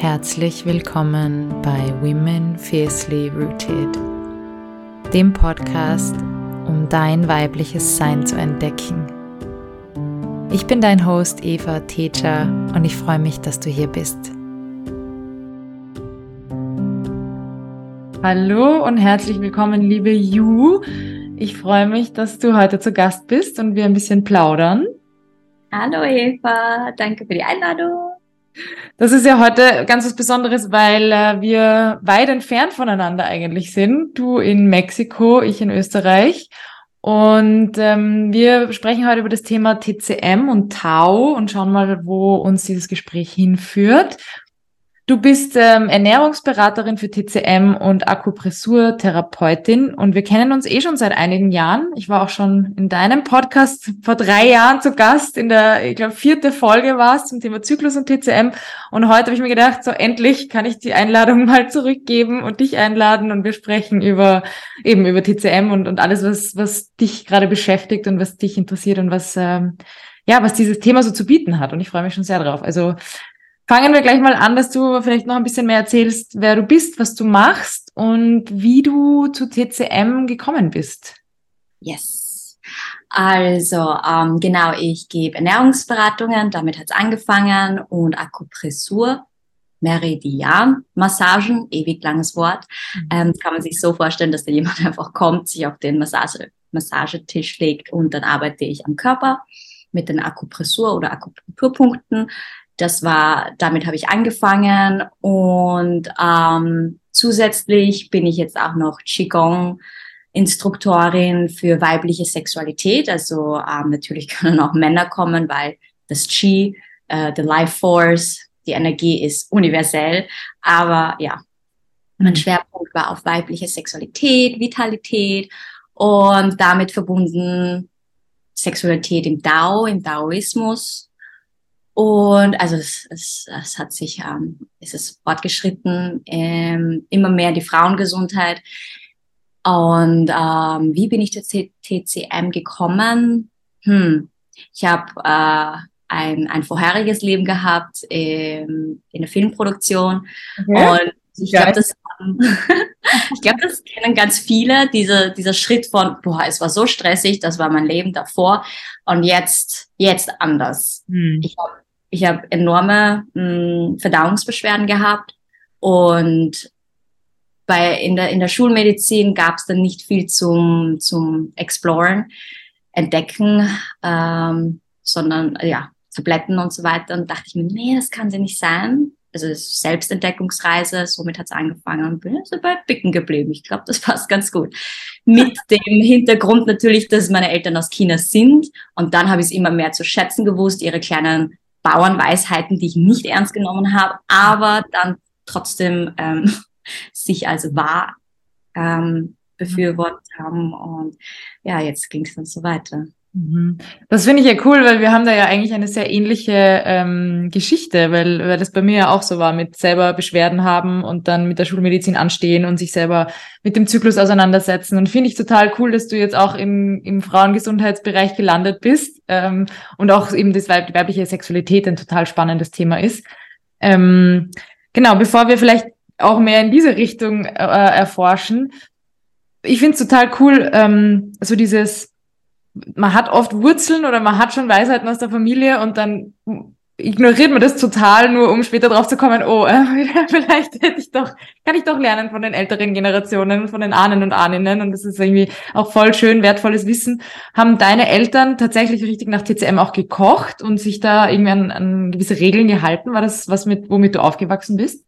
Herzlich willkommen bei Women Fiercely Rooted, dem Podcast, um dein weibliches Sein zu entdecken. Ich bin dein Host Eva Teja und ich freue mich, dass du hier bist. Hallo und herzlich willkommen, liebe Ju. Ich freue mich, dass du heute zu Gast bist und wir ein bisschen plaudern. Hallo Eva, danke für die Einladung. Das ist ja heute ganz was Besonderes, weil äh, wir weit entfernt voneinander eigentlich sind. Du in Mexiko, ich in Österreich. Und ähm, wir sprechen heute über das Thema TCM und Tau und schauen mal, wo uns dieses Gespräch hinführt. Du bist ähm, Ernährungsberaterin für TCM und Akupressurtherapeutin und wir kennen uns eh schon seit einigen Jahren. Ich war auch schon in deinem Podcast vor drei Jahren zu Gast. In der, ich glaube, vierte Folge war es zum Thema Zyklus und TCM. Und heute habe ich mir gedacht, so endlich kann ich die Einladung mal zurückgeben und dich einladen und wir sprechen über eben über TCM und, und alles, was, was dich gerade beschäftigt und was dich interessiert und was ähm, ja, was dieses Thema so zu bieten hat. Und ich freue mich schon sehr drauf. Also Fangen wir gleich mal an, dass du vielleicht noch ein bisschen mehr erzählst, wer du bist, was du machst und wie du zu TCM gekommen bist. Yes. Also ähm, genau, ich gebe Ernährungsberatungen, damit hat es angefangen und Akupressur, Meridian-Massagen, ewig langes Wort. Mhm. Ähm, kann man sich so vorstellen, dass da jemand einfach kommt, sich auf den Massage Massagetisch legt und dann arbeite ich am Körper mit den Akupressur- oder Akupunkturpunkten. Das war, damit habe ich angefangen und ähm, zusätzlich bin ich jetzt auch noch Qigong Instruktorin für weibliche Sexualität. Also ähm, natürlich können auch Männer kommen, weil das Qi, äh, the Life Force, die Energie ist universell. Aber ja, mein mhm. Schwerpunkt war auf weibliche Sexualität, Vitalität und damit verbunden Sexualität im Dao, im Daoismus und also es, es, es hat sich, ähm, es ist fortgeschritten, ähm, immer mehr die Frauengesundheit. Und ähm, wie bin ich zu TCM gekommen? Hm, ich habe äh, ein, ein vorheriges Leben gehabt ähm, in der Filmproduktion. Okay. Und ich glaube, das, ich glaube, das kennen ganz viele, diese, dieser Schritt von, boah, es war so stressig, das war mein Leben davor und jetzt, jetzt anders. Hm. Ich habe ich habe enorme mh, hm, Verdauungsbeschwerden gehabt und bei, in, der, in der Schulmedizin gab es dann nicht viel zum, zum Exploren, Entdecken, ähm, sondern ja, Tabletten und so weiter. Und dachte ich mir, nee, das kann sie nicht sein. Also Selbstentdeckungsreise, somit hat es angefangen und bin so bei Bicken geblieben. Ich glaube, das passt ganz gut. Mit dem Hintergrund natürlich, dass meine Eltern aus China sind. Und dann habe ich es immer mehr zu schätzen gewusst, ihre kleinen Bauernweisheiten, die ich nicht ernst genommen habe, aber dann trotzdem ähm, sich als wahr ähm, befürwortet haben. Und ja, jetzt ging es dann so weiter. Mhm. Das finde ich ja cool, weil wir haben da ja eigentlich eine sehr ähnliche ähm, Geschichte, weil, weil das bei mir ja auch so war, mit selber Beschwerden haben und dann mit der Schulmedizin anstehen und sich selber mit dem Zyklus auseinandersetzen. Und finde ich total cool, dass du jetzt auch im, im Frauengesundheitsbereich gelandet bist ähm, und auch eben das Weib die weibliche Sexualität ein total spannendes Thema ist. Ähm, genau, bevor wir vielleicht auch mehr in diese Richtung äh, erforschen, ich finde es total cool, ähm, so dieses man hat oft Wurzeln oder man hat schon Weisheiten aus der Familie und dann ignoriert man das total, nur um später drauf zu kommen, oh, äh, vielleicht hätte ich doch, kann ich doch lernen von den älteren Generationen, von den Ahnen und Ahninnen und das ist irgendwie auch voll schön, wertvolles Wissen. Haben deine Eltern tatsächlich richtig nach TCM auch gekocht und sich da irgendwie an, an gewisse Regeln gehalten? War das was mit, womit du aufgewachsen bist?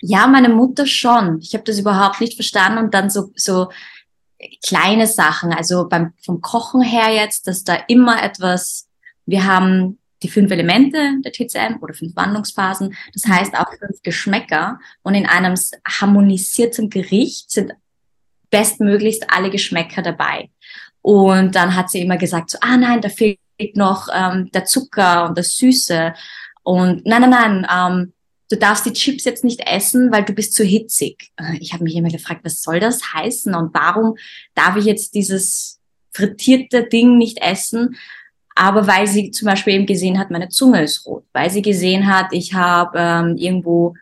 Ja, meine Mutter schon. Ich habe das überhaupt nicht verstanden und dann so, so kleine Sachen, also beim, vom Kochen her jetzt, dass da immer etwas, wir haben die fünf Elemente der TCM oder fünf Wandlungsphasen, das heißt auch fünf Geschmäcker und in einem harmonisierten Gericht sind bestmöglichst alle Geschmäcker dabei. Und dann hat sie immer gesagt, so, ah nein, da fehlt noch ähm, der Zucker und das Süße. Und nein, nein, nein, ähm, du darfst die Chips jetzt nicht essen, weil du bist zu hitzig. Äh, ich habe mich immer gefragt, was soll das heißen und warum darf ich jetzt dieses frittierte Ding nicht essen? Aber weil sie zum Beispiel eben gesehen hat, meine Zunge ist rot, weil sie gesehen hat, ich habe ähm, irgendwo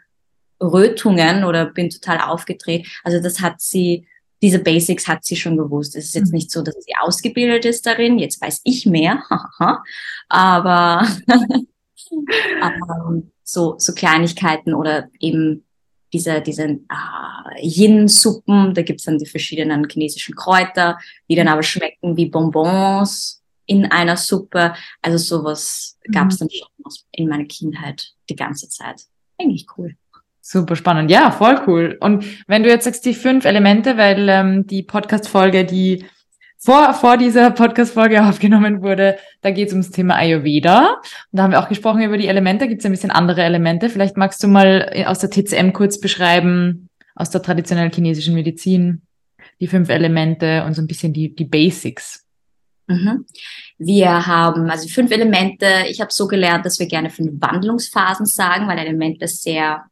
Rötungen oder bin total aufgedreht. Also das hat sie, diese Basics hat sie schon gewusst. Es ist jetzt mhm. nicht so, dass sie ausgebildet ist darin. Jetzt weiß ich mehr. aber, aber so, so Kleinigkeiten oder eben diese, diese äh, Yin-Suppen, da gibt's dann die verschiedenen chinesischen Kräuter, die dann aber schmecken wie Bonbons in einer Suppe. Also sowas mhm. gab's dann schon in meiner Kindheit die ganze Zeit. Eigentlich cool. Super spannend. Ja, voll cool. Und wenn du jetzt sagst, die fünf Elemente, weil ähm, die Podcast-Folge, die vor, vor dieser Podcast-Folge aufgenommen wurde, da geht es ums Thema Ayurveda. Und da haben wir auch gesprochen über die Elemente. Gibt es ein bisschen andere Elemente? Vielleicht magst du mal äh, aus der TCM kurz beschreiben, aus der traditionellen chinesischen Medizin, die fünf Elemente und so ein bisschen die, die Basics. Mhm. Wir haben also fünf Elemente. Ich habe so gelernt, dass wir gerne fünf Wandlungsphasen sagen, weil Elemente sehr,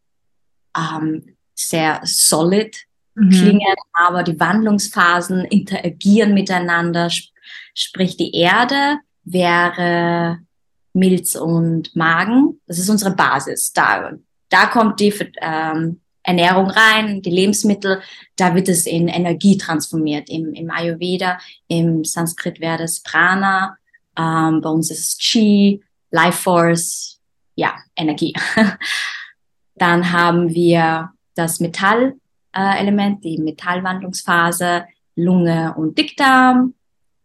ähm, sehr solid mhm. klingen, aber die Wandlungsphasen interagieren miteinander. Sprich, die Erde wäre Milz und Magen. Das ist unsere Basis. Da, da kommt die ähm, Ernährung rein, die Lebensmittel. Da wird es in Energie transformiert. Im, im Ayurveda, im Sanskrit wäre das Prana. Ähm, bei uns ist es Chi, Life Force, ja, Energie. Dann haben wir das Metall, äh, Element, die Metallwandlungsphase, Lunge und Dickdarm.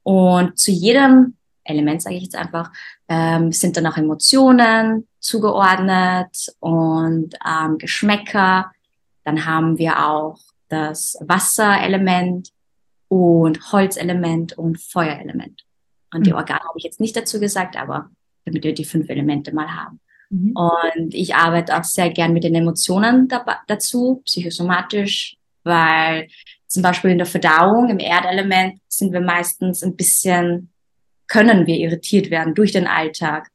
Und zu jedem Element, sage ich jetzt einfach, ähm, sind dann auch Emotionen zugeordnet und ähm, Geschmäcker. Dann haben wir auch das Wasserelement und Holzelement und Feuerelement. Und mhm. die Organe habe ich jetzt nicht dazu gesagt, aber damit wir die fünf Elemente mal haben. Mhm. Und ich arbeite auch sehr gern mit den Emotionen dazu, psychosomatisch, weil zum Beispiel in der Verdauung, im Erdelement, sind wir meistens ein bisschen, können wir irritiert werden durch den Alltag.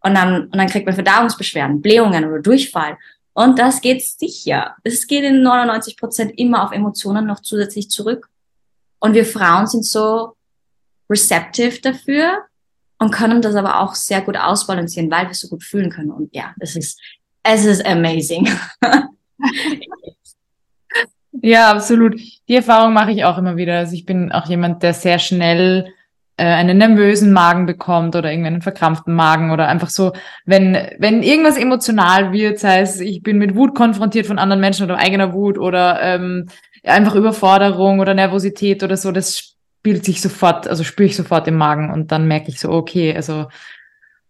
Und dann, und dann kriegt man Verdauungsbeschwerden, Blähungen oder Durchfall. Und das geht sicher. Es geht in 99 Prozent immer auf Emotionen noch zusätzlich zurück. Und wir Frauen sind so receptive dafür, und können das aber auch sehr gut ausbalancieren, weil wir so gut fühlen können. Und ja, es ist, es ist amazing. ja, absolut. Die Erfahrung mache ich auch immer wieder. Also ich bin auch jemand, der sehr schnell äh, einen nervösen Magen bekommt oder irgendeinen verkrampften Magen oder einfach so, wenn, wenn irgendwas emotional wird, sei es, ich bin mit Wut konfrontiert von anderen Menschen oder eigener Wut oder ähm, einfach Überforderung oder Nervosität oder so, das spielt sich sofort, also spüre ich sofort im Magen und dann merke ich so, okay, also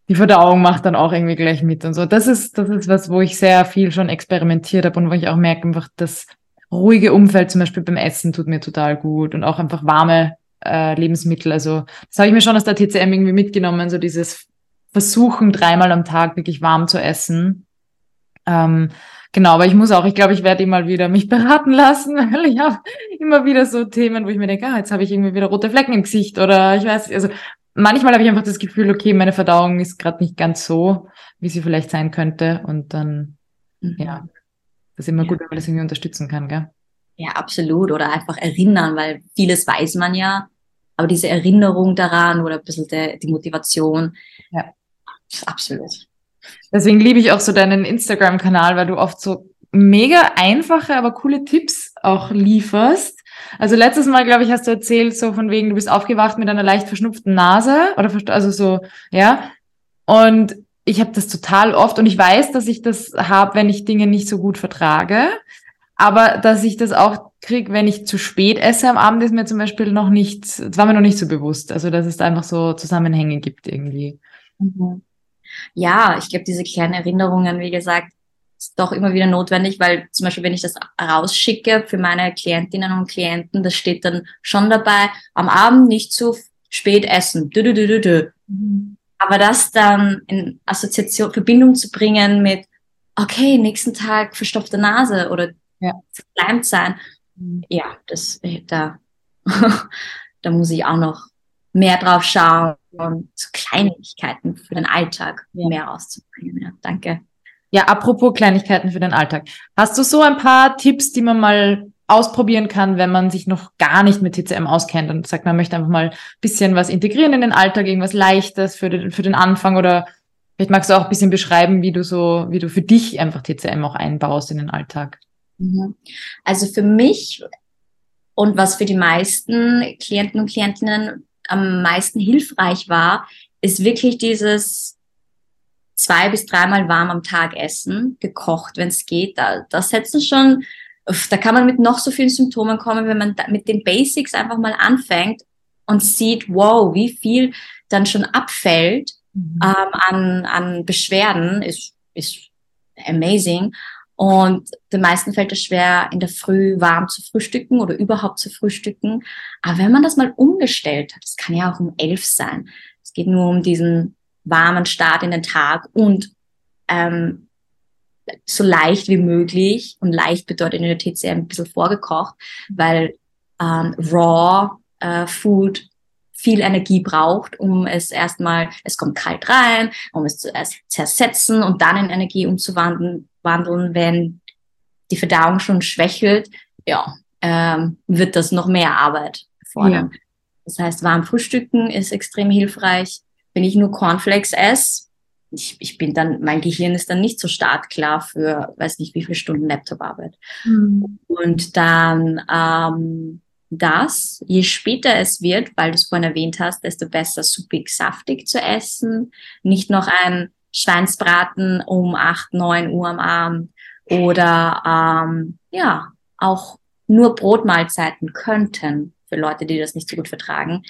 die Verdauung macht dann auch irgendwie gleich mit und so. Das ist, das ist was, wo ich sehr viel schon experimentiert habe und wo ich auch merke, einfach das ruhige Umfeld zum Beispiel beim Essen tut mir total gut und auch einfach warme äh, Lebensmittel. Also das habe ich mir schon aus der TCM irgendwie mitgenommen, so dieses Versuchen, dreimal am Tag wirklich warm zu essen. Ähm, Genau, aber ich muss auch, ich glaube, ich werde mal wieder mich beraten lassen, weil ich habe immer wieder so Themen, wo ich mir denke, ah, jetzt habe ich irgendwie wieder rote Flecken im Gesicht oder ich weiß, also manchmal habe ich einfach das Gefühl, okay, meine Verdauung ist gerade nicht ganz so, wie sie vielleicht sein könnte und dann, mhm. ja, das ist immer ja. gut, wenn man das irgendwie unterstützen kann, gell? Ja, absolut. Oder einfach erinnern, weil vieles weiß man ja, aber diese Erinnerung daran oder ein bisschen der, die Motivation, ja, absolut. Deswegen liebe ich auch so deinen Instagram-Kanal, weil du oft so mega einfache, aber coole Tipps auch lieferst. Also letztes Mal, glaube ich, hast du erzählt, so von wegen, du bist aufgewacht mit einer leicht verschnupften Nase oder also so, ja. Und ich habe das total oft und ich weiß, dass ich das habe, wenn ich Dinge nicht so gut vertrage. Aber dass ich das auch krieg, wenn ich zu spät esse am Abend, ist mir zum Beispiel noch nicht, das war mir noch nicht so bewusst. Also dass es da einfach so Zusammenhänge gibt irgendwie. Mhm ja, ich glaube, diese kleinen Erinnerungen, wie gesagt, ist doch immer wieder notwendig, weil zum Beispiel, wenn ich das rausschicke für meine Klientinnen und Klienten, das steht dann schon dabei, am Abend nicht zu spät essen. Dü, dü, dü, dü. Mhm. Aber das dann in Assoziation, Verbindung zu bringen mit, okay, nächsten Tag verstopfte Nase oder ja. verkleimt sein, mhm. ja, das, da, da muss ich auch noch mehr drauf schauen und Kleinigkeiten für den Alltag ja. mehr rauszubringen. Ja, danke. Ja, apropos Kleinigkeiten für den Alltag. Hast du so ein paar Tipps, die man mal ausprobieren kann, wenn man sich noch gar nicht mit TCM auskennt und sagt, man möchte einfach mal ein bisschen was integrieren in den Alltag, irgendwas Leichtes für den, für den Anfang oder Vielleicht magst du auch ein bisschen beschreiben, wie du so, wie du für dich einfach TCM auch einbaust in den Alltag. Mhm. Also für mich und was für die meisten Klienten und Klientinnen am meisten hilfreich war, ist wirklich dieses zwei bis dreimal warm am Tag essen, gekocht, wenn es geht. Da, das setzen schon, da kann man mit noch so vielen Symptomen kommen, wenn man mit den Basics einfach mal anfängt und sieht, wow, wie viel dann schon abfällt mhm. ähm, an, an Beschwerden, ist, ist amazing. Und den meisten fällt es schwer, in der Früh warm zu frühstücken oder überhaupt zu frühstücken. Aber wenn man das mal umgestellt hat, das kann ja auch um elf sein. Es geht nur um diesen warmen Start in den Tag und ähm, so leicht wie möglich. Und leicht bedeutet in der TCM ein bisschen vorgekocht, weil ähm, Raw äh, Food viel Energie braucht, um es erstmal, es kommt kalt rein, um es zu zersetzen und dann in Energie umzuwandeln, wandeln, wenn die Verdauung schon schwächelt, ja, ähm, wird das noch mehr Arbeit fordern. Ja. Das heißt, warm Frühstücken ist extrem hilfreich. Wenn ich nur Cornflakes esse, ich, ich bin dann, mein Gehirn ist dann nicht so startklar für, weiß nicht, wie viele Stunden Laptoparbeit. Mhm. Und dann ähm, das, je später es wird, weil du es vorhin erwähnt hast, desto besser suppig saftig zu essen. Nicht noch ein Schweinsbraten um 8, 9 Uhr am Abend oder ähm, ja, auch nur Brotmahlzeiten könnten für Leute, die das nicht so gut vertragen,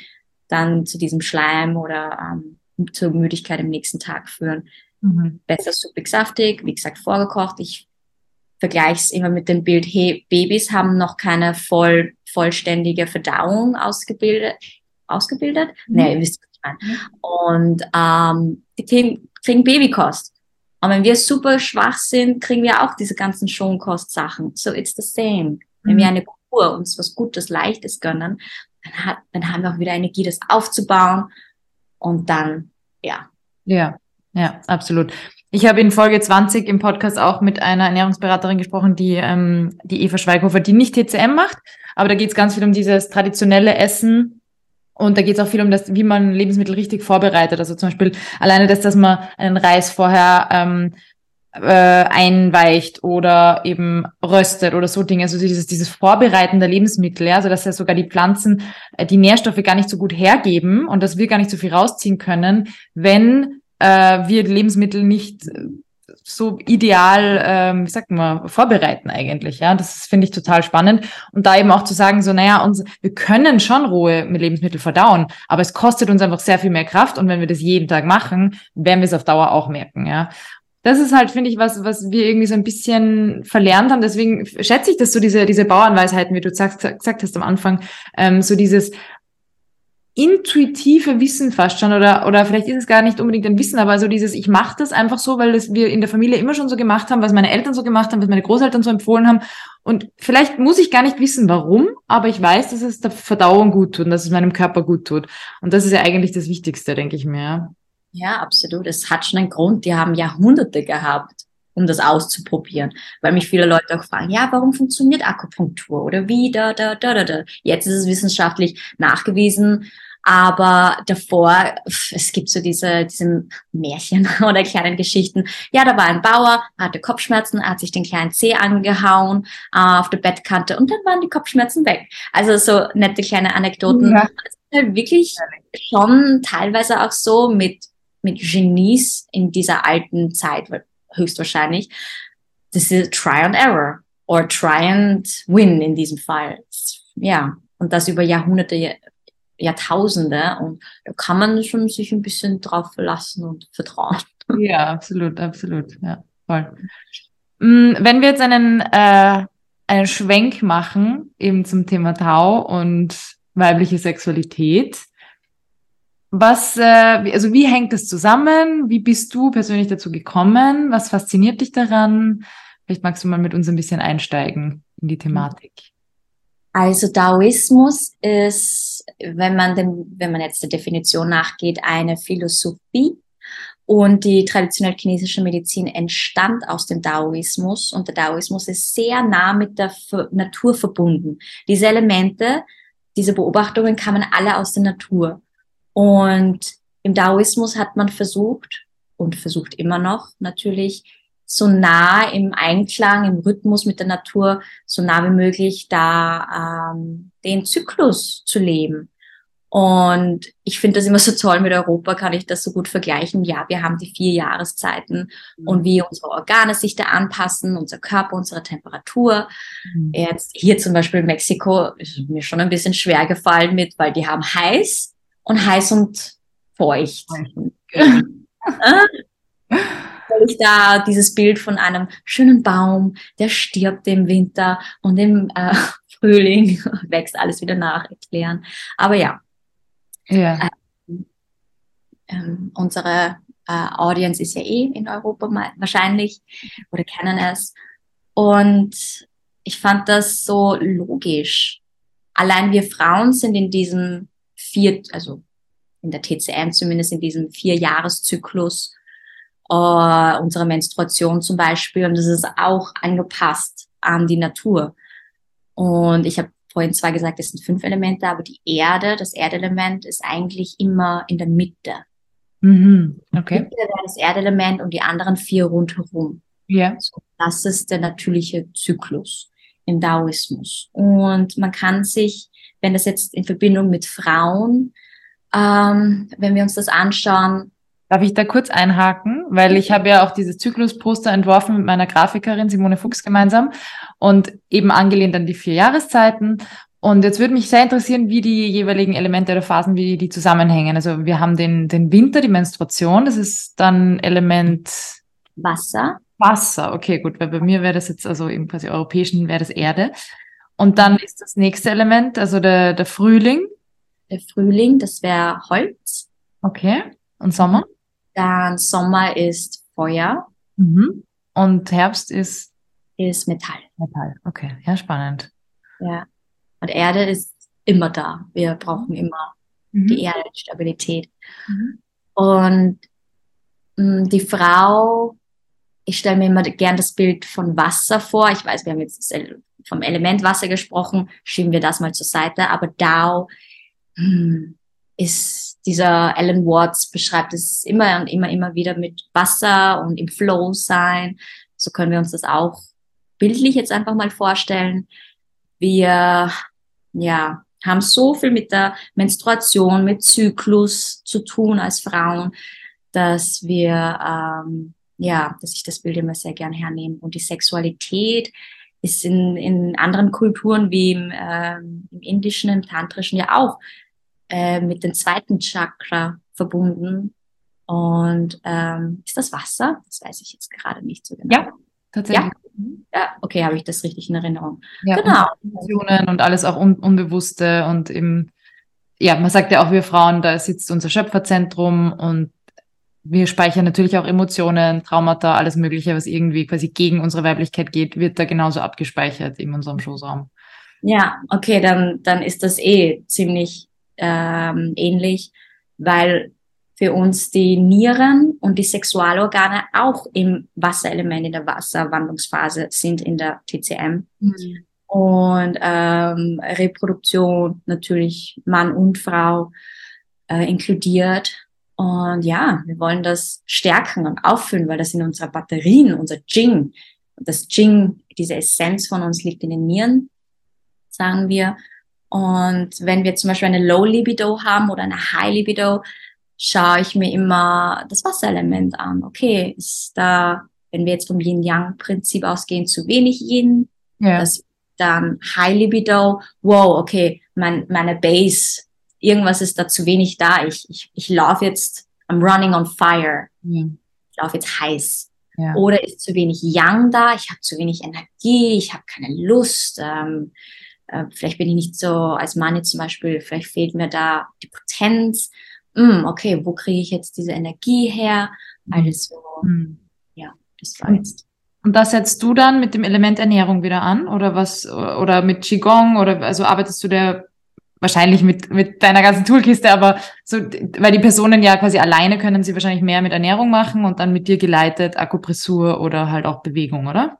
dann zu diesem Schleim oder ähm, zur Müdigkeit im nächsten Tag führen. Mhm. Besser suppig saftig, wie gesagt, vorgekocht. Ich vergleiche es immer mit dem Bild, hey, Babys haben noch keine voll, vollständige Verdauung ausgebildet. Ausgebildet? Mhm. Nee, ihr wisst, was ich meine. Und ähm, die kriegen, kriegen Babykost. Und wenn wir super schwach sind, kriegen wir auch diese ganzen Schonkost-Sachen. So it's the same. Mhm. Wenn wir mhm. eine Kur uns was Gutes, Leichtes gönnen, dann, hat, dann haben wir auch wieder Energie, das aufzubauen. Und dann, ja. Ja, ja, absolut. Ich habe in Folge 20 im Podcast auch mit einer Ernährungsberaterin gesprochen, die, ähm, die Eva Schweighofer, die nicht TCM macht, aber da geht es ganz viel um dieses traditionelle Essen. Und da geht es auch viel um das, wie man Lebensmittel richtig vorbereitet. Also zum Beispiel alleine das, dass man einen Reis vorher ähm, äh, einweicht oder eben röstet oder so Dinge. Also dieses, dieses Vorbereiten der Lebensmittel, ja, also dass ja sogar die Pflanzen äh, die Nährstoffe gar nicht so gut hergeben und dass wir gar nicht so viel rausziehen können, wenn äh, wir Lebensmittel nicht äh, so ideal, ähm, wie sagt man, vorbereiten eigentlich. Ja, das finde ich total spannend. Und da eben auch zu sagen, so, naja, uns, wir können schon rohe mit Lebensmittel verdauen, aber es kostet uns einfach sehr viel mehr Kraft. Und wenn wir das jeden Tag machen, werden wir es auf Dauer auch merken. Ja, das ist halt, finde ich, was, was wir irgendwie so ein bisschen verlernt haben. Deswegen schätze ich, dass so diese, diese Bauernweisheiten, wie du gesagt, gesagt hast am Anfang, ähm, so dieses, intuitive Wissen fast schon oder oder vielleicht ist es gar nicht unbedingt ein Wissen, aber so dieses ich mache das einfach so, weil das wir in der Familie immer schon so gemacht haben, was meine Eltern so gemacht haben, was meine Großeltern so empfohlen haben und vielleicht muss ich gar nicht wissen, warum, aber ich weiß, dass es der Verdauung gut tut und dass es meinem Körper gut tut und das ist ja eigentlich das Wichtigste, denke ich mir. Ja, absolut. Es hat schon einen Grund. Die haben Jahrhunderte gehabt um das auszuprobieren. Weil mich viele Leute auch fragen, ja, warum funktioniert Akupunktur oder wie, da, da, da, da, da. Jetzt ist es wissenschaftlich nachgewiesen, aber davor, es gibt so diese, diese Märchen oder kleinen Geschichten. Ja, da war ein Bauer, hatte Kopfschmerzen, hat sich den kleinen Zeh angehauen äh, auf der Bettkante und dann waren die Kopfschmerzen weg. Also so nette kleine Anekdoten. Ja. Das ist halt wirklich schon teilweise auch so mit, mit Genies in dieser alten Zeit, höchstwahrscheinlich. Das ist Try and Error or Try and Win in diesem Fall. Ja, und das über Jahrhunderte, Jahrtausende und da kann man schon sich ein bisschen drauf verlassen und vertrauen. Ja, absolut, absolut, ja, voll. Mm, wenn wir jetzt einen, äh, einen Schwenk machen, eben zum Thema Tau und weibliche Sexualität, was, äh, also wie hängt das zusammen? Wie bist du persönlich dazu gekommen? Was fasziniert dich daran? Vielleicht magst du mal mit uns ein bisschen einsteigen in die Thematik. Also Daoismus ist, wenn man dem, wenn man jetzt der Definition nachgeht, eine Philosophie. Und die traditionelle chinesische Medizin entstand aus dem Daoismus. Und der Daoismus ist sehr nah mit der Natur verbunden. Diese Elemente, diese Beobachtungen kamen alle aus der Natur. Und im Daoismus hat man versucht, und versucht immer noch natürlich so nah im Einklang, im Rhythmus mit der Natur, so nah wie möglich da ähm, den Zyklus zu leben. Und ich finde das immer so toll, mit Europa kann ich das so gut vergleichen. Ja, wir haben die vier Jahreszeiten mhm. und wie unsere Organe sich da anpassen, unser Körper, unsere Temperatur. Mhm. Jetzt hier zum Beispiel in Mexiko ist mir schon ein bisschen schwer gefallen mit, weil die haben heiß und heiß und feucht. weil ich da dieses Bild von einem schönen Baum, der stirbt im Winter und im äh, Frühling wächst alles wieder nach erklären. Aber ja, ja. Ähm, ähm, unsere äh, Audience ist ja eh in Europa wahrscheinlich oder kennen es. Und ich fand das so logisch. Allein wir Frauen sind in diesem vier, also in der TCM zumindest in diesem Vierjahreszyklus äh, unserer Menstruation zum Beispiel. Und das ist auch angepasst an die Natur. Und ich habe vorhin zwar gesagt, es sind fünf Elemente, aber die Erde, das Erdelement ist eigentlich immer in der Mitte. Mhm. Okay. Mitte wäre das Erdelement und die anderen vier rundherum. Ja. So, das ist der natürliche Zyklus im Daoismus. Und man kann sich, wenn das jetzt in Verbindung mit Frauen, ähm, wenn wir uns das anschauen, Darf ich da kurz einhaken? Weil ich habe ja auch dieses Zyklusposter entworfen mit meiner Grafikerin Simone Fuchs gemeinsam und eben angelehnt an die vier Jahreszeiten. Und jetzt würde mich sehr interessieren, wie die jeweiligen Elemente oder Phasen, wie die zusammenhängen. Also wir haben den, den Winter, die Menstruation, das ist dann Element Wasser. Wasser, okay, gut, weil bei mir wäre das jetzt, also im quasi europäischen wäre das Erde. Und dann ist das nächste Element, also der, der Frühling. Der Frühling, das wäre Holz. Okay. Und Sommer? Dann Sommer ist Feuer. Mhm. Und Herbst ist? Ist Metall. Metall, okay. Ja, spannend. Ja. Und Erde ist immer da. Wir brauchen immer mhm. die Erde, die Stabilität. Mhm. Und mh, mm, die Frau, ich stelle mir immer gern das Bild von Wasser vor. Ich weiß, wir haben jetzt vom Element Wasser gesprochen, schieben wir das mal zur Seite. Aber Dao hm, ist dieser Alan Watts beschreibt es immer und immer, immer wieder mit Wasser und im Flow sein. So können wir uns das auch bildlich jetzt einfach mal vorstellen. Wir, ja, haben so viel mit der Menstruation, mit Zyklus zu tun als Frauen, dass wir, ähm, ja, dass ich das Bild immer sehr gern hernehme. Und die Sexualität ist in, in anderen Kulturen wie im, ähm, im indischen, im tantrischen ja auch äh, mit dem zweiten Chakra verbunden. Und ähm, ist das Wasser? Das weiß ich jetzt gerade nicht so genau. Ja, tatsächlich. Ja, ja okay, habe ich das richtig in Erinnerung. Ja, genau. Emotionen und alles auch un Unbewusste und im, ja, man sagt ja auch, wir Frauen, da sitzt unser Schöpferzentrum und wir speichern natürlich auch Emotionen, Traumata, alles Mögliche, was irgendwie quasi gegen unsere Weiblichkeit geht, wird da genauso abgespeichert in unserem Schoßraum. Ja, okay, dann, dann ist das eh ziemlich ähm, ähnlich, weil für uns die Nieren und die Sexualorgane auch im Wasserelement in der Wasserwandlungsphase sind in der TCM. Mhm. Und ähm, Reproduktion natürlich Mann und Frau äh, inkludiert. Und ja, wir wollen das stärken und auffüllen, weil das sind unsere Batterien, unser Jing. Das Jing, diese Essenz von uns liegt in den Nieren, sagen wir. Und wenn wir zum Beispiel eine Low Libido haben oder eine High Libido, schaue ich mir immer das Wasserelement an. Okay, ist da, wenn wir jetzt vom Yin-Yang-Prinzip ausgehen, zu wenig Yin, ja. das dann High Libido, wow, okay, mein, meine Base, irgendwas ist da zu wenig da. Ich, ich, ich laufe jetzt, I'm running on fire. Mhm. Ich laufe jetzt heiß. Ja. Oder ist zu wenig Yang da, ich habe zu wenig Energie, ich habe keine Lust. Ähm, äh, vielleicht bin ich nicht so als Mann jetzt zum Beispiel, vielleicht fehlt mir da die Potenz. Mm, okay, wo kriege ich jetzt diese Energie her? Alles so, mm. ja, das war jetzt. Und das setzt du dann mit dem Element Ernährung wieder an oder was oder mit Qigong oder also arbeitest du da wahrscheinlich mit mit deiner ganzen Toolkiste, aber so weil die Personen ja quasi alleine können sie wahrscheinlich mehr mit Ernährung machen und dann mit dir geleitet Akupressur oder halt auch Bewegung, oder?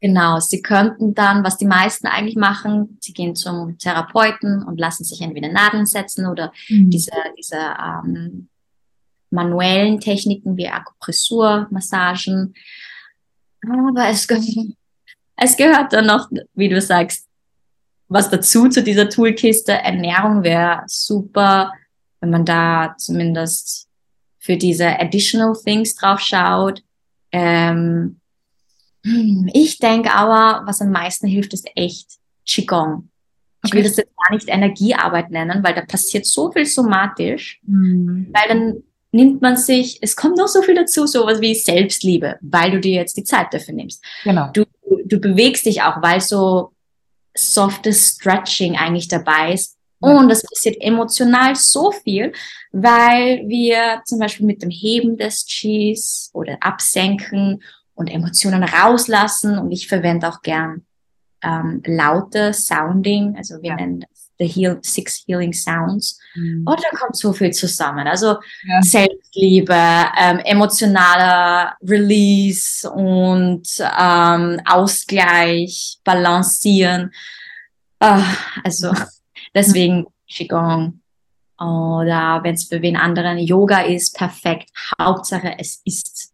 Genau, sie könnten dann, was die meisten eigentlich machen, sie gehen zum Therapeuten und lassen sich entweder Nadeln setzen oder mhm. diese, diese ähm, manuellen Techniken wie Akupressur, Massagen. Aber es, es gehört dann noch, wie du sagst, was dazu zu dieser Toolkiste. Ernährung wäre super, wenn man da zumindest für diese additional things drauf schaut. Ähm, ich denke aber, was am meisten hilft, ist echt Qigong. Ich will das jetzt gar nicht Energiearbeit nennen, weil da passiert so viel somatisch, mhm. weil dann nimmt man sich, es kommt noch so viel dazu, sowas wie Selbstliebe, weil du dir jetzt die Zeit dafür nimmst. Genau. Du, du bewegst dich auch, weil so softes Stretching eigentlich dabei ist. Und es passiert emotional so viel, weil wir zum Beispiel mit dem Heben des Cheese oder Absenken und Emotionen rauslassen. Und ich verwende auch gern ähm, laute Sounding, also wir ja. nennen das the heal, Six Healing Sounds. Mhm. Und da kommt so viel zusammen. Also ja. Selbstliebe, ähm, emotionaler Release und ähm, Ausgleich, Balancieren. Uh, also deswegen Qigong. Oder wenn es für wen anderen Yoga ist, perfekt. Hauptsache, es ist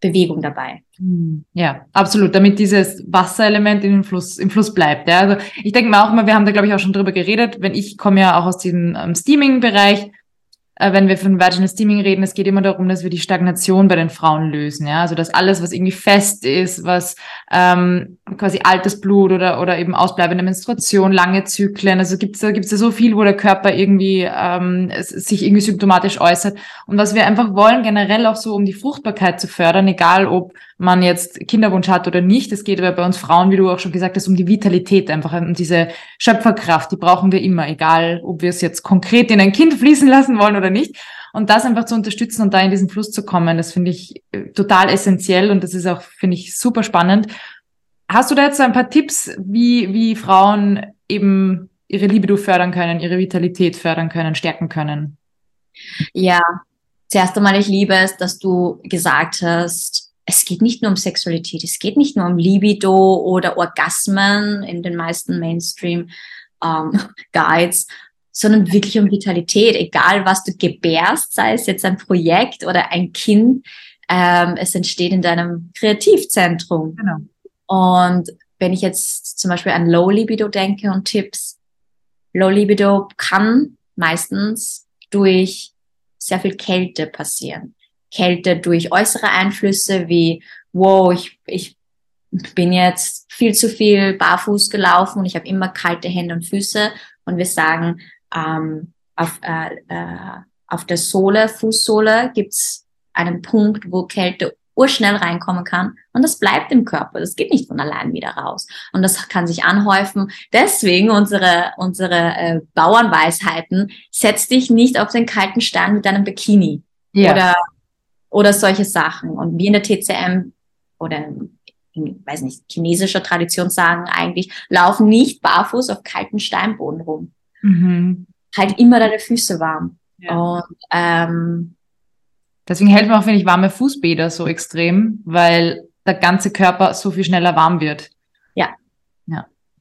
Bewegung dabei. Hm, ja, absolut, damit dieses Wasserelement den Fluss, im Fluss bleibt. Ja. Also ich denke mir auch immer, wir haben da, glaube ich, auch schon drüber geredet, wenn ich komme ja auch aus diesem ähm, Steaming-Bereich, äh, wenn wir von Vaginal Steaming reden, es geht immer darum, dass wir die Stagnation bei den Frauen lösen. Ja, also dass alles, was irgendwie fest ist, was ähm, quasi altes Blut oder oder eben ausbleibende Menstruation, lange Zyklen, also gibt's da gibt's da so viel, wo der Körper irgendwie ähm, sich irgendwie symptomatisch äußert. Und was wir einfach wollen, generell auch so, um die Fruchtbarkeit zu fördern, egal ob man jetzt Kinderwunsch hat oder nicht. Es geht aber bei uns Frauen, wie du auch schon gesagt hast, um die Vitalität, einfach um diese Schöpferkraft. Die brauchen wir immer, egal ob wir es jetzt konkret in ein Kind fließen lassen wollen oder nicht. Und das einfach zu unterstützen und da in diesen Fluss zu kommen, das finde ich äh, total essentiell und das ist auch, finde ich, super spannend. Hast du da jetzt so ein paar Tipps, wie, wie Frauen eben ihre Libido fördern können, ihre Vitalität fördern können, stärken können? Ja, zuerst einmal, ich liebe es, dass du gesagt hast, es geht nicht nur um Sexualität, es geht nicht nur um Libido oder Orgasmen in den meisten Mainstream ähm, Guides, sondern wirklich um Vitalität, egal was du gebärst, sei es jetzt ein Projekt oder ein Kind, ähm, es entsteht in deinem Kreativzentrum. Genau. Und wenn ich jetzt zum Beispiel an Low Libido denke und Tipps, Low Libido kann meistens durch sehr viel Kälte passieren. Kälte durch äußere Einflüsse wie, wow, ich, ich bin jetzt viel zu viel barfuß gelaufen und ich habe immer kalte Hände und Füße und wir sagen, ähm, auf, äh, äh, auf der Sohle, Fußsohle gibt's einen Punkt, wo Kälte urschnell reinkommen kann und das bleibt im Körper. Das geht nicht von allein wieder raus. Und das kann sich anhäufen. Deswegen unsere, unsere äh, Bauernweisheiten, setz dich nicht auf den kalten Stein mit deinem Bikini. Ja. Oder oder solche Sachen. Und wir in der TCM oder in, weiß nicht, chinesischer Tradition sagen eigentlich, laufen nicht barfuß auf kalten Steinboden rum. Mhm. Halt immer deine Füße warm. Ja. Und ähm, Deswegen helfen auch, finde ich, warme Fußbäder so extrem, weil der ganze Körper so viel schneller warm wird.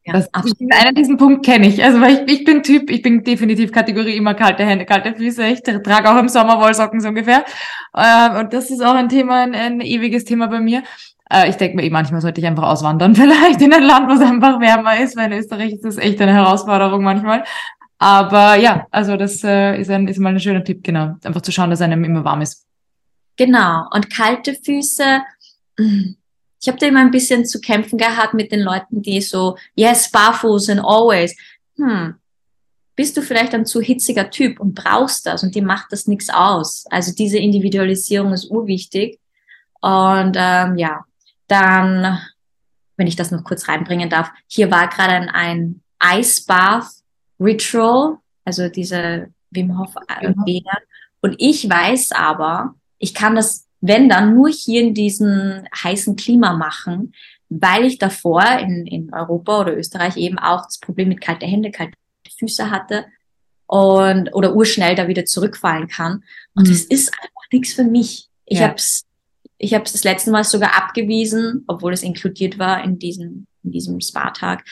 Ja. Das, einen diesen Punkt kenne ich. Also weil ich, ich bin Typ, ich bin definitiv Kategorie immer kalte Hände, kalte Füße. Ich trage auch im Sommer Wollsocken so ungefähr. Ähm, und das ist auch ein Thema, ein, ein ewiges Thema bei mir. Äh, ich denke mir eh, manchmal sollte ich einfach auswandern, vielleicht in ein Land, wo es einfach wärmer ist, weil in Österreich ist das echt eine Herausforderung manchmal. Aber ja, also das äh, ist, ein, ist mal ein schöner Tipp, genau. Einfach zu schauen, dass einem immer warm ist. Genau. Und kalte Füße, ich habe da immer ein bisschen zu kämpfen gehabt mit den Leuten, die so, yes, barfuß and always. Hm, bist du vielleicht ein zu hitziger Typ und brauchst das und dir macht das nichts aus. Also diese Individualisierung ist urwichtig. Und ähm, ja, dann, wenn ich das noch kurz reinbringen darf, hier war gerade ein, ein Ice Bath Ritual, also diese Wim Hof Bäder. Äh, und ich weiß aber, ich kann das wenn dann nur hier in diesem heißen Klima machen, weil ich davor in, in Europa oder Österreich eben auch das Problem mit kalte Hände, kalte Füße hatte und oder urschnell da wieder zurückfallen kann. Und mhm. das ist einfach nichts für mich. Ich ja. habe es ich hab's das letzte Mal sogar abgewiesen, obwohl es inkludiert war in diesem, in diesem Spa-Tag,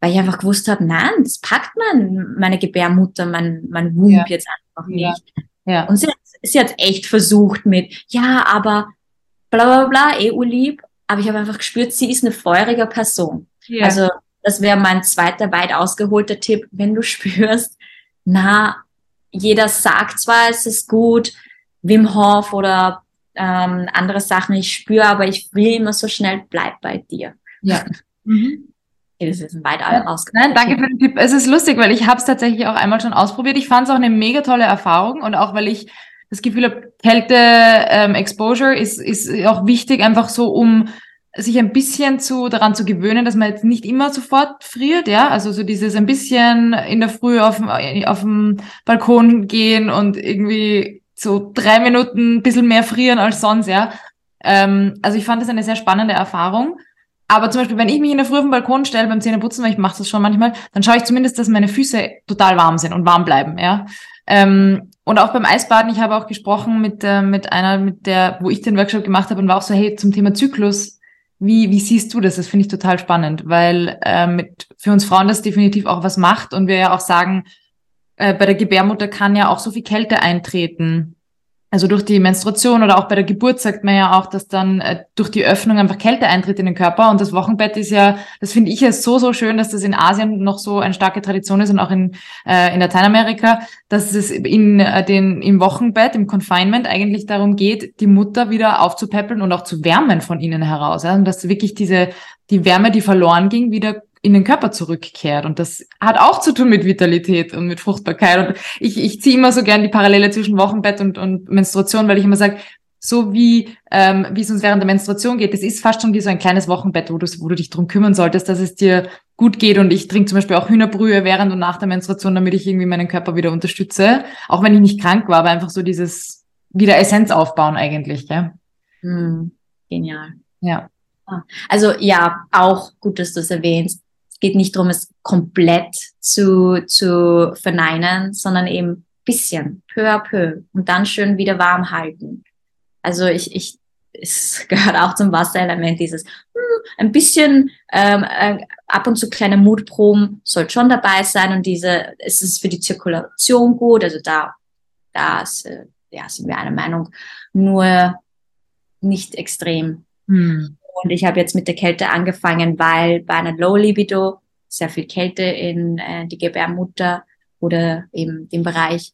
weil ich einfach gewusst habe, nein, das packt man, meine Gebärmutter, mein, mein Wump ja. jetzt einfach nicht. Ja. Ja. Und sie, sie hat echt versucht mit, ja, aber bla bla bla, EU-lieb, aber ich habe einfach gespürt, sie ist eine feurige Person. Yeah. Also das wäre mein zweiter weit ausgeholter Tipp, wenn du spürst, na, jeder sagt zwar, es ist gut, Wim Hof oder ähm, andere Sachen, ich spüre, aber ich will immer so schnell, bleib bei dir. Ja. Mhm. Das ist ein weit ja. Nein, danke für den Tipp. Es ist lustig, weil ich habe es tatsächlich auch einmal schon ausprobiert. Ich fand es auch eine mega tolle Erfahrung und auch weil ich das Gefühl habe, Kälte ähm, Exposure ist, ist auch wichtig, einfach so um sich ein bisschen zu daran zu gewöhnen, dass man jetzt nicht immer sofort friert, ja, also so dieses ein bisschen in der Früh auf auf dem Balkon gehen und irgendwie so drei Minuten ein bisschen mehr frieren als sonst, ja. Ähm, also ich fand das eine sehr spannende Erfahrung. Aber zum Beispiel, wenn ich mich in der Früh auf den Balkon stelle beim Zähneputzen, weil ich mache das schon manchmal, dann schaue ich zumindest, dass meine Füße total warm sind und warm bleiben, ja. Ähm, und auch beim Eisbaden, ich habe auch gesprochen mit, äh, mit einer, mit der, wo ich den Workshop gemacht habe und war auch so, hey, zum Thema Zyklus, wie, wie siehst du das? Das finde ich total spannend, weil äh, mit, für uns Frauen das definitiv auch was macht und wir ja auch sagen, äh, bei der Gebärmutter kann ja auch so viel Kälte eintreten also durch die Menstruation oder auch bei der Geburt sagt man ja auch, dass dann äh, durch die Öffnung einfach Kälte eintritt in den Körper. Und das Wochenbett ist ja, das finde ich ja so, so schön, dass das in Asien noch so eine starke Tradition ist und auch in, äh, in Lateinamerika, dass es in äh, den, im Wochenbett, im Confinement eigentlich darum geht, die Mutter wieder aufzupäppeln und auch zu wärmen von innen heraus. Ja? Und dass wirklich diese, die Wärme, die verloren ging, wieder in den Körper zurückkehrt. Und das hat auch zu tun mit Vitalität und mit Fruchtbarkeit. Und ich, ich ziehe immer so gern die Parallele zwischen Wochenbett und, und Menstruation, weil ich immer sage, so wie ähm, wie es uns während der Menstruation geht, das ist fast schon wie so ein kleines Wochenbett, wo du, wo du dich drum kümmern solltest, dass es dir gut geht. Und ich trinke zum Beispiel auch Hühnerbrühe während und nach der Menstruation, damit ich irgendwie meinen Körper wieder unterstütze. Auch wenn ich nicht krank war, aber einfach so dieses wieder Essenz aufbauen eigentlich. Gell? Hm, genial. Ja. Ah, also ja, auch gut, dass du es erwähnst geht nicht darum, es komplett zu, zu verneinen, sondern eben bisschen, peu à peu und dann schön wieder warm halten. Also ich, ich, es gehört auch zum Wasserelement, dieses hm, ein bisschen ähm, äh, ab und zu kleine Mutproben soll schon dabei sein und diese, es ist für die Zirkulation gut, also da, da ist, äh, ja, sind wir einer Meinung, nur nicht extrem. Hm. Und ich habe jetzt mit der Kälte angefangen, weil bei einer Low Libido sehr viel Kälte in äh, die Gebärmutter oder eben dem Bereich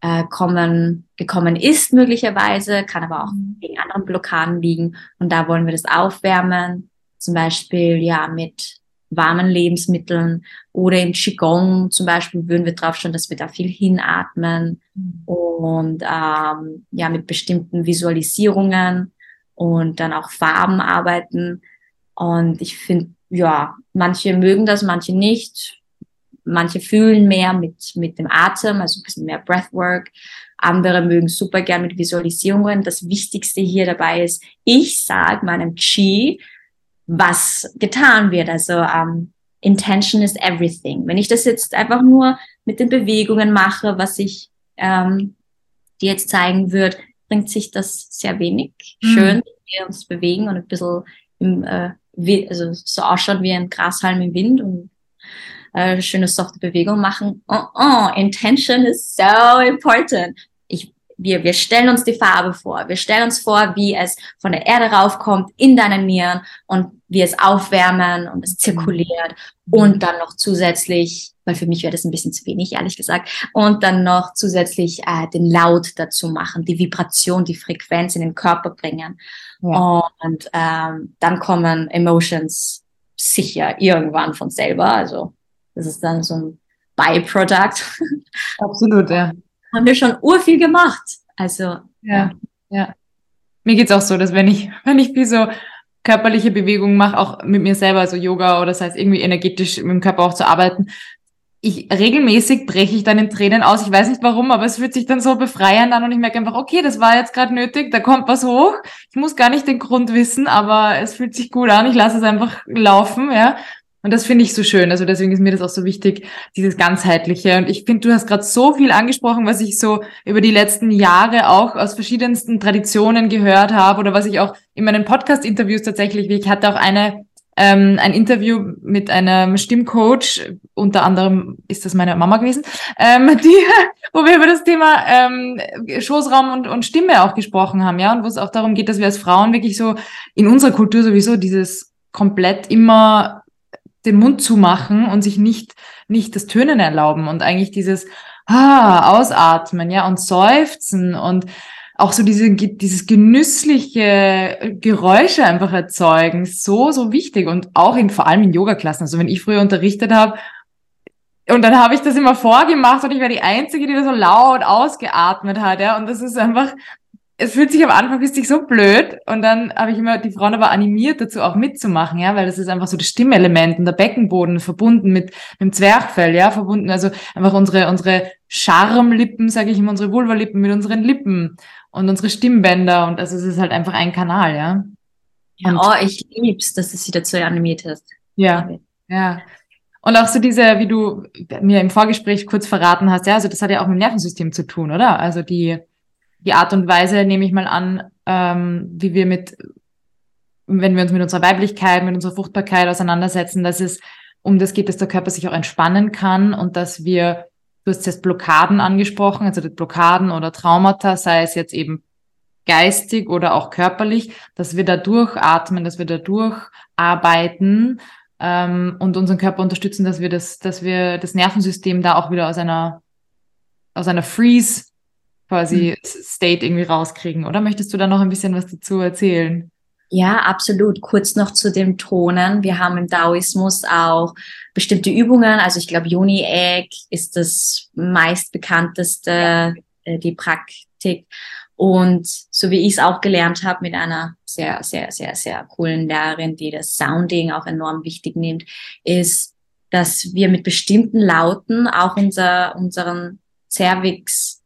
äh, kommen, gekommen ist möglicherweise, kann aber auch mhm. wegen anderen Blockaden liegen. Und da wollen wir das aufwärmen, zum Beispiel ja mit warmen Lebensmitteln oder im Qigong zum Beispiel würden wir drauf schauen, dass wir da viel hinatmen mhm. und ähm, ja mit bestimmten Visualisierungen und dann auch Farben arbeiten. Und ich finde, ja, manche mögen das, manche nicht. Manche fühlen mehr mit, mit dem Atem, also ein bisschen mehr Breathwork. Andere mögen super gern mit Visualisierungen. Das Wichtigste hier dabei ist, ich sage meinem Chi, was getan wird. Also ähm, Intention is everything. Wenn ich das jetzt einfach nur mit den Bewegungen mache, was ich ähm, dir jetzt zeigen würde, bringt sich das sehr wenig. Mhm. Schön, dass wir uns bewegen und ein bisschen im, äh, also so ausschaut wie ein Grashalm im Wind und äh, schöne softe Bewegung machen. Oh, oh, intention is so important. Ich, wir, wir stellen uns die Farbe vor. Wir stellen uns vor, wie es von der Erde raufkommt in deinen Nieren und wie es aufwärmen und es zirkuliert mhm. und dann noch zusätzlich weil für mich wäre das ein bisschen zu wenig, ehrlich gesagt. Und dann noch zusätzlich äh, den Laut dazu machen, die Vibration, die Frequenz in den Körper bringen. Ja. Und ähm, dann kommen Emotions sicher irgendwann von selber. Also das ist dann so ein Byproduct. Absolut, ja. Haben wir schon urviel gemacht. Also ja, ja. Mir geht's auch so, dass wenn ich, wenn ich viel so körperliche Bewegungen mache, auch mit mir selber, also Yoga oder das heißt irgendwie energetisch mit dem Körper auch zu arbeiten, ich regelmäßig breche ich dann in Tränen aus. Ich weiß nicht warum, aber es fühlt sich dann so befreiend an und ich merke einfach, okay, das war jetzt gerade nötig, da kommt was hoch. Ich muss gar nicht den Grund wissen, aber es fühlt sich gut an. Ich lasse es einfach laufen, ja. Und das finde ich so schön. Also deswegen ist mir das auch so wichtig, dieses ganzheitliche. Und ich finde, du hast gerade so viel angesprochen, was ich so über die letzten Jahre auch aus verschiedensten Traditionen gehört habe oder was ich auch in meinen Podcast-Interviews tatsächlich, wie ich hatte auch eine ähm, ein Interview mit einem Stimmcoach, unter anderem ist das meine Mama gewesen, ähm, die, wo wir über das Thema ähm, Schoßraum und, und Stimme auch gesprochen haben, ja, und wo es auch darum geht, dass wir als Frauen wirklich so in unserer Kultur sowieso dieses komplett immer den Mund zumachen und sich nicht, nicht das Tönen erlauben und eigentlich dieses ah, ausatmen, ja, und seufzen und auch so diese, dieses genüssliche Geräusche einfach erzeugen, so, so wichtig und auch in, vor allem in Yoga-Klassen. Also wenn ich früher unterrichtet habe, und dann habe ich das immer vorgemacht und ich war die Einzige, die da so laut ausgeatmet hat, ja. Und das ist einfach, es fühlt sich am Anfang fühlt sich so blöd und dann habe ich immer die Frauen aber animiert dazu auch mitzumachen, ja, weil das ist einfach so das Stimmelement und der Beckenboden verbunden mit, mit dem Zwerchfell, ja, verbunden, also einfach unsere unsere Schamlippen, sage ich immer, unsere Vulvalippen mit unseren Lippen und unsere Stimmbänder und also es ist halt einfach ein Kanal, ja. ja oh, ich lieb's, dass du sie dazu animiert hast. Ja, ja. Und auch so diese, wie du mir im Vorgespräch kurz verraten hast, ja, also das hat ja auch mit dem Nervensystem zu tun, oder? Also die die Art und Weise, nehme ich mal an, ähm, wie wir mit, wenn wir uns mit unserer Weiblichkeit, mit unserer Fruchtbarkeit auseinandersetzen, dass es um das geht, dass der Körper sich auch entspannen kann und dass wir, du hast jetzt Blockaden angesprochen, also Blockaden oder Traumata, sei es jetzt eben geistig oder auch körperlich, dass wir da durchatmen, dass wir da durcharbeiten ähm, und unseren Körper unterstützen, dass wir das, dass wir das Nervensystem da auch wieder aus einer aus einer Freeze quasi mhm. State irgendwie rauskriegen. Oder möchtest du da noch ein bisschen was dazu erzählen? Ja, absolut. Kurz noch zu den Tonen. Wir haben im Daoismus auch bestimmte Übungen. Also ich glaube, Yoni Egg ist das meistbekannteste, äh, die Praktik. Und so wie ich es auch gelernt habe mit einer sehr, sehr, sehr, sehr coolen Lehrerin, die das Sounding auch enorm wichtig nimmt, ist, dass wir mit bestimmten Lauten auch unser, unseren Cervix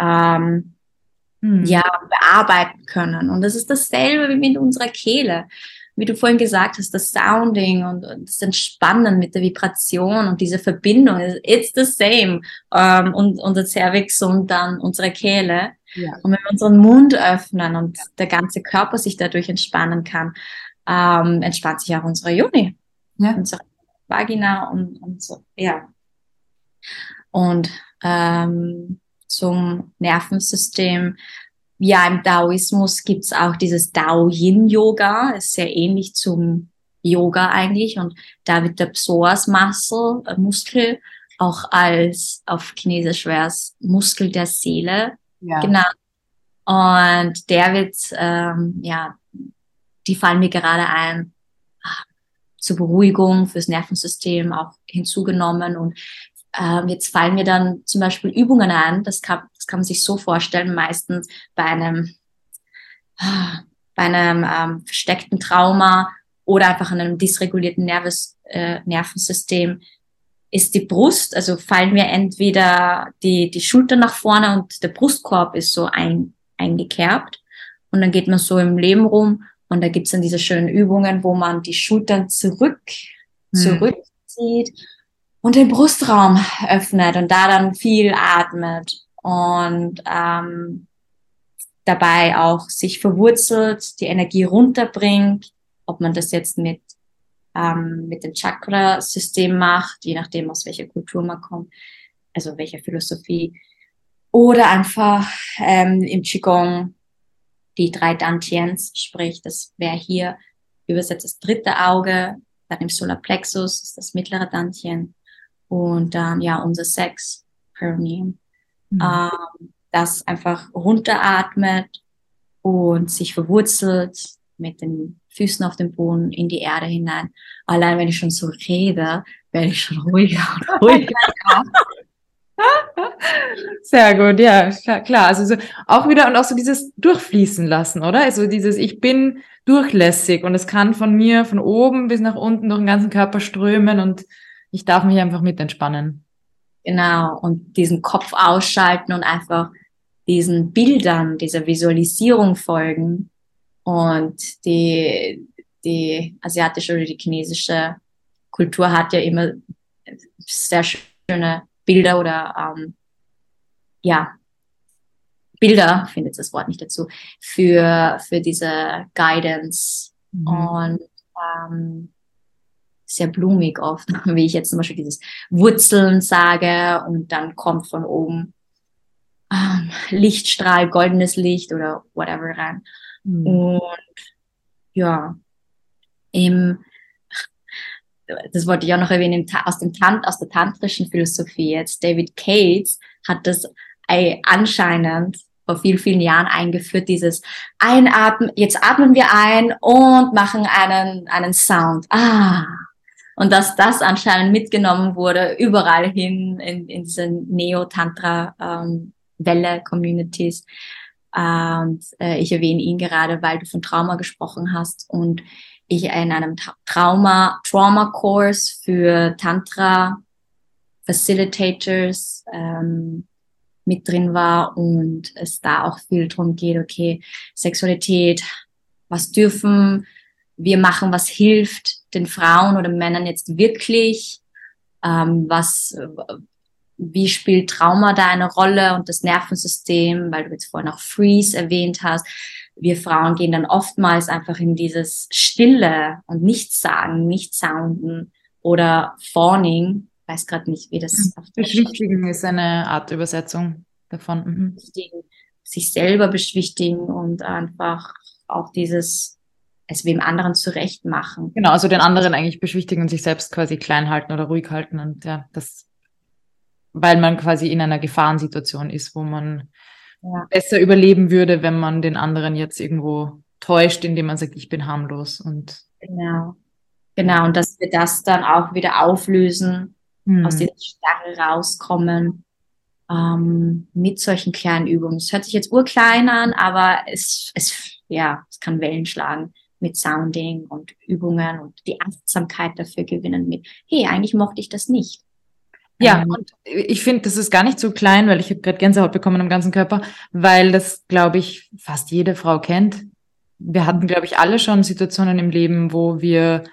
ähm, hm. ja, bearbeiten können. Und das ist dasselbe wie mit unserer Kehle. Wie du vorhin gesagt hast, das Sounding und, und das Entspannen mit der Vibration und diese Verbindung, it's the same. Ähm, und unser Cervix und dann unsere Kehle. Ja. Und wenn wir unseren Mund öffnen und der ganze Körper sich dadurch entspannen kann, ähm, entspannt sich auch unsere Juni, ja. unsere Vagina und, und so, ja. Und ähm, zum Nervensystem. Ja, im Daoismus gibt's auch dieses Dao-Yin-Yoga, ist sehr ähnlich zum Yoga eigentlich und da wird der Psoas Muscle, äh, Muskel, auch als auf Chinesisch wäre es Muskel der Seele ja. genannt. Und der wird, ähm, ja, die fallen mir gerade ein, ah, zur Beruhigung fürs Nervensystem auch hinzugenommen und ähm, jetzt fallen mir dann zum Beispiel Übungen ein, das kann, das kann man sich so vorstellen, meistens bei einem, bei einem ähm, versteckten Trauma oder einfach einem dysregulierten Nerves, äh, Nervensystem ist die Brust, also fallen mir entweder die, die Schulter nach vorne und der Brustkorb ist so ein, eingekerbt und dann geht man so im Leben rum und da gibt's dann diese schönen Übungen, wo man die Schultern zurück, hm. Und den Brustraum öffnet und da dann viel atmet und ähm, dabei auch sich verwurzelt, die Energie runterbringt, ob man das jetzt mit ähm, mit dem Chakra-System macht, je nachdem aus welcher Kultur man kommt, also welcher Philosophie, oder einfach ähm, im Qigong die drei Dantians, sprich, das wäre hier übersetzt das dritte Auge, dann im Solarplexus ist das mittlere Dantien und dann ja unser Sex Perineum, mhm. ähm, das einfach runteratmet und sich verwurzelt mit den Füßen auf dem Boden in die Erde hinein. Allein wenn ich schon so rede, werde ich schon ruhiger und ruhiger. Sehr gut, ja, klar. Also so, auch wieder und auch so dieses Durchfließen lassen, oder? Also dieses Ich bin durchlässig und es kann von mir von oben bis nach unten durch den ganzen Körper strömen und ich darf mich einfach mit entspannen. Genau, und diesen Kopf ausschalten und einfach diesen Bildern, dieser Visualisierung folgen. Und die, die asiatische oder die chinesische Kultur hat ja immer sehr schöne Bilder oder ähm, ja, Bilder, ich finde jetzt das Wort nicht dazu, für, für diese Guidance. Mhm. Und ähm, sehr blumig oft, wie ich jetzt zum Beispiel dieses Wurzeln sage und dann kommt von oben ähm, Lichtstrahl, goldenes Licht oder whatever rein. Mhm. Und ja, im, das wollte ich auch noch erwähnen, aus, dem Tant, aus der tantrischen Philosophie jetzt, David Cates hat das anscheinend vor vielen, vielen Jahren eingeführt, dieses Einatmen, jetzt atmen wir ein und machen einen, einen Sound. Ah. Und dass das anscheinend mitgenommen wurde, überall hin in, in diese Neo-Tantra-Welle-Communities. Ähm, und äh, ich erwähne ihn gerade, weil du von Trauma gesprochen hast und ich in einem Trauma, Trauma-Kurs für Tantra Facilitators ähm, mit drin war und es da auch viel drum geht, okay, Sexualität, was dürfen wir machen, was hilft den Frauen oder Männern jetzt wirklich, ähm, was, wie spielt Trauma da eine Rolle und das Nervensystem, weil du jetzt vorhin auch Freeze erwähnt hast. Wir Frauen gehen dann oftmals einfach in dieses Stille und nichts sagen, nichts sounden oder Fawning, weiß gerade nicht, wie das hm. auf Beschwichtigen ist eine Art Übersetzung davon. Mhm. Sich selber beschwichtigen und einfach auch dieses es wem anderen zurecht machen. Genau, also den anderen eigentlich beschwichtigen und sich selbst quasi klein halten oder ruhig halten und ja, das, weil man quasi in einer Gefahrensituation ist, wo man ja. besser überleben würde, wenn man den anderen jetzt irgendwo täuscht, indem man sagt, ich bin harmlos und genau, genau und dass wir das dann auch wieder auflösen hm. aus dieser Starre rauskommen ähm, mit solchen kleinen Übungen. Es hört sich jetzt urklein an, aber es, es, ja, es kann Wellen schlagen mit Sounding und Übungen und die Achtsamkeit dafür gewinnen mit, hey, eigentlich mochte ich das nicht. Ja, ähm, und ich finde, das ist gar nicht so klein, weil ich habe gerade Gänsehaut bekommen am ganzen Körper, weil das, glaube ich, fast jede Frau kennt. Wir hatten, glaube ich, alle schon Situationen im Leben, wo wir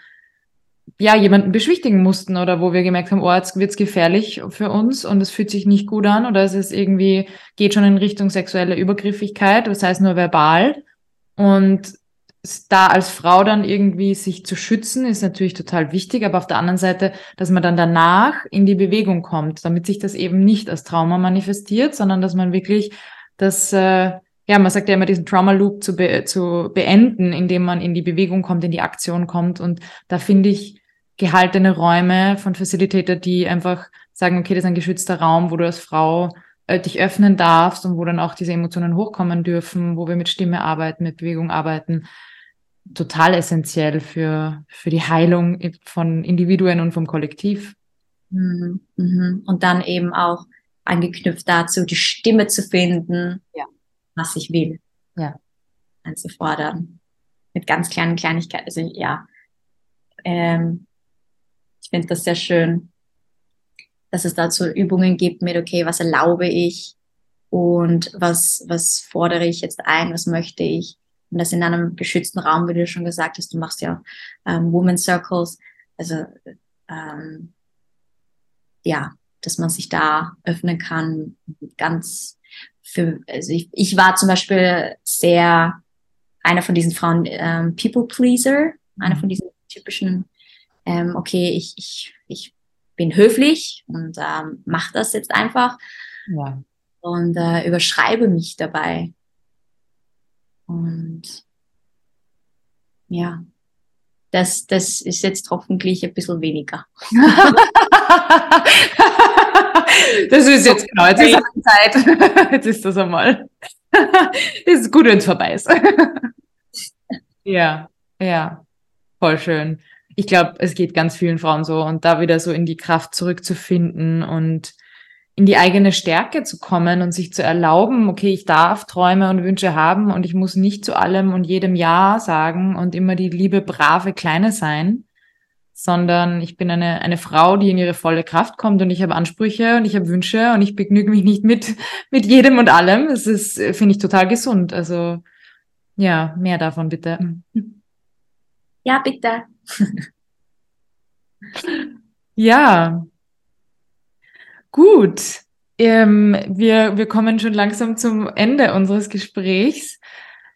ja, jemanden beschwichtigen mussten oder wo wir gemerkt haben, oh, jetzt wird's gefährlich für uns und es fühlt sich nicht gut an oder es ist irgendwie, geht schon in Richtung sexuelle Übergriffigkeit, das heißt nur verbal. Und da als Frau dann irgendwie sich zu schützen, ist natürlich total wichtig, aber auf der anderen Seite, dass man dann danach in die Bewegung kommt, damit sich das eben nicht als Trauma manifestiert, sondern dass man wirklich das, äh, ja, man sagt ja immer diesen Trauma Loop zu, be zu beenden, indem man in die Bewegung kommt, in die Aktion kommt. Und da finde ich, gehaltene Räume von Facilitator, die einfach sagen, okay, das ist ein geschützter Raum, wo du als Frau äh, dich öffnen darfst und wo dann auch diese Emotionen hochkommen dürfen, wo wir mit Stimme arbeiten, mit Bewegung arbeiten. Total essentiell für, für die Heilung von Individuen und vom Kollektiv. Mhm. Mhm. Und dann eben auch angeknüpft dazu, die Stimme zu finden, ja. was ich will. Ja. Einzufordern. Mit ganz kleinen Kleinigkeiten. Also ja. Ähm, ich finde das sehr schön, dass es dazu Übungen gibt mit, okay, was erlaube ich und was, was fordere ich jetzt ein, was möchte ich. Und das in einem geschützten Raum, wie du schon gesagt hast, du machst ja ähm, Women Circles, also ähm, ja, dass man sich da öffnen kann, ganz für, also ich, ich war zum Beispiel sehr einer von diesen Frauen, ähm, People Pleaser, einer mhm. von diesen typischen ähm, okay, ich, ich, ich bin höflich und ähm, mache das jetzt einfach ja. und äh, überschreibe mich dabei. Und ja, das, das ist jetzt hoffentlich ein bisschen weniger. das ist jetzt genau, jetzt ist Zeit. Jetzt ist das einmal. Es ist gut, wenn es vorbei ist. ja, ja, voll schön ich glaube, es geht ganz vielen Frauen so und da wieder so in die Kraft zurückzufinden und in die eigene Stärke zu kommen und sich zu erlauben, okay, ich darf Träume und Wünsche haben und ich muss nicht zu allem und jedem Ja sagen und immer die liebe, brave Kleine sein, sondern ich bin eine, eine Frau, die in ihre volle Kraft kommt und ich habe Ansprüche und ich habe Wünsche und ich begnüge mich nicht mit, mit jedem und allem. Das ist, finde ich, total gesund. Also, ja, mehr davon bitte. Ja, bitte. ja. Gut. Ähm, wir, wir kommen schon langsam zum Ende unseres Gesprächs.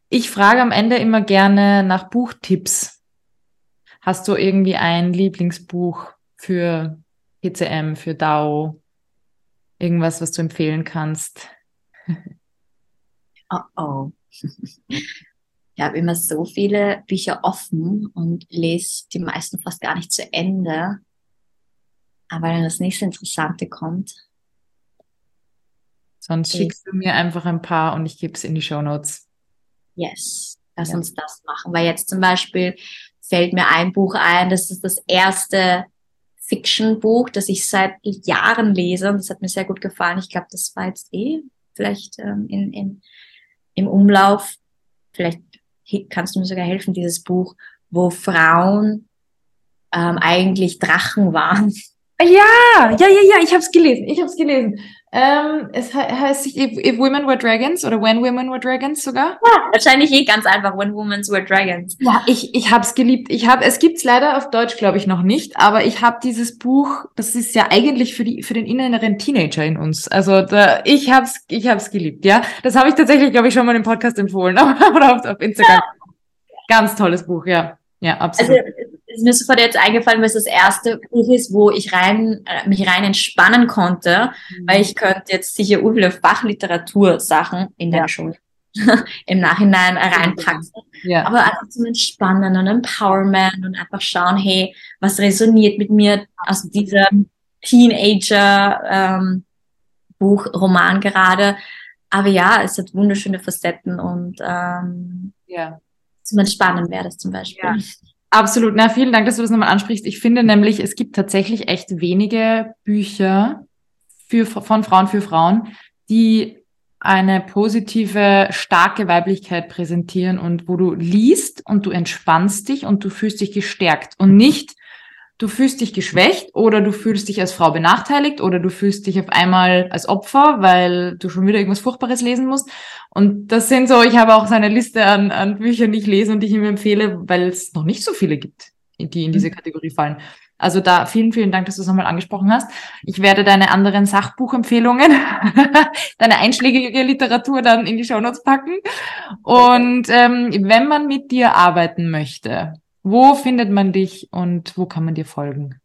Ich frage am Ende immer gerne nach Buchtipps. Hast du irgendwie ein Lieblingsbuch für PCM, für DAO? Irgendwas, was du empfehlen kannst? Oh oh. Ich habe immer so viele Bücher offen und lese die meisten fast gar nicht zu Ende. Aber wenn das nächste Interessante kommt. Sonst schickst du mir einfach ein paar und ich gebe es in die Show Notes. Yes, lass ja. uns das machen. Weil jetzt zum Beispiel fällt mir ein Buch ein, das ist das erste Fiction-Buch, das ich seit Jahren lese und das hat mir sehr gut gefallen. Ich glaube, das war jetzt eh vielleicht ähm, in, in, im Umlauf. Vielleicht kannst du mir sogar helfen, dieses Buch, wo Frauen ähm, eigentlich Drachen waren. Ja, ja, ja, ja, ich habe es gelesen. Ich habe es gelesen. Ähm, es he heißt sich if, if, Women Were Dragons oder When Women Were Dragons sogar. Ja, wahrscheinlich eh ganz einfach When Women Were Dragons. Ja, ich, ich habe es geliebt. Ich habe es gibt's leider auf Deutsch, glaube ich, noch nicht, aber ich habe dieses Buch, das ist ja eigentlich für die für den inneren Teenager in uns. Also da, ich habe es ich hab's geliebt, ja. Das habe ich tatsächlich, glaube ich, schon mal im Podcast empfohlen oder auf, auf Instagram. Ja. Ganz tolles Buch, ja. Ja, absolut. Also, ist mir sofort jetzt eingefallen, weil es das erste Buch ist, wo ich rein, äh, mich rein entspannen konnte, mhm. weil ich könnte jetzt sicher viele Fachliteratur-Sachen in der ja. Schule im Nachhinein reinpacken. Ja. Aber einfach zum Entspannen und Empowerment und einfach schauen, hey, was resoniert mit mir aus diesem Teenager ähm, Buch, Roman gerade. Aber ja, es hat wunderschöne Facetten und ähm, ja. Zum Entspannen wäre das zum Beispiel. Ja. Absolut. Na, vielen Dank, dass du das nochmal ansprichst. Ich finde nämlich, es gibt tatsächlich echt wenige Bücher für, von Frauen für Frauen, die eine positive, starke Weiblichkeit präsentieren und wo du liest und du entspannst dich und du fühlst dich gestärkt und nicht du fühlst dich geschwächt oder du fühlst dich als Frau benachteiligt oder du fühlst dich auf einmal als Opfer, weil du schon wieder irgendwas Furchtbares lesen musst. Und das sind so, ich habe auch so eine Liste an, an Büchern, die ich lese und die ich ihm empfehle, weil es noch nicht so viele gibt, die in diese mhm. Kategorie fallen. Also da vielen, vielen Dank, dass du es nochmal angesprochen hast. Ich werde deine anderen Sachbuchempfehlungen, deine einschlägige Literatur dann in die Shownotes packen. Und ähm, wenn man mit dir arbeiten möchte, wo findet man dich und wo kann man dir folgen?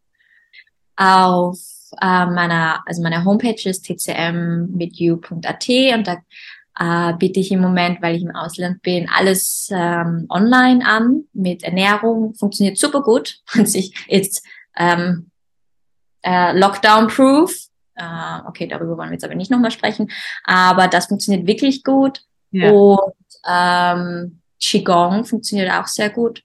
Auf äh, meiner, also meine Homepage ist tcmwithyou.at und da äh, biete ich im Moment, weil ich im Ausland bin, alles ähm, online an mit Ernährung. Funktioniert super gut. Und sich jetzt ähm, äh, Lockdown-proof. Äh, okay, darüber wollen wir jetzt aber nicht nochmal sprechen. Aber das funktioniert wirklich gut. Ja. Und ähm, Qigong funktioniert auch sehr gut.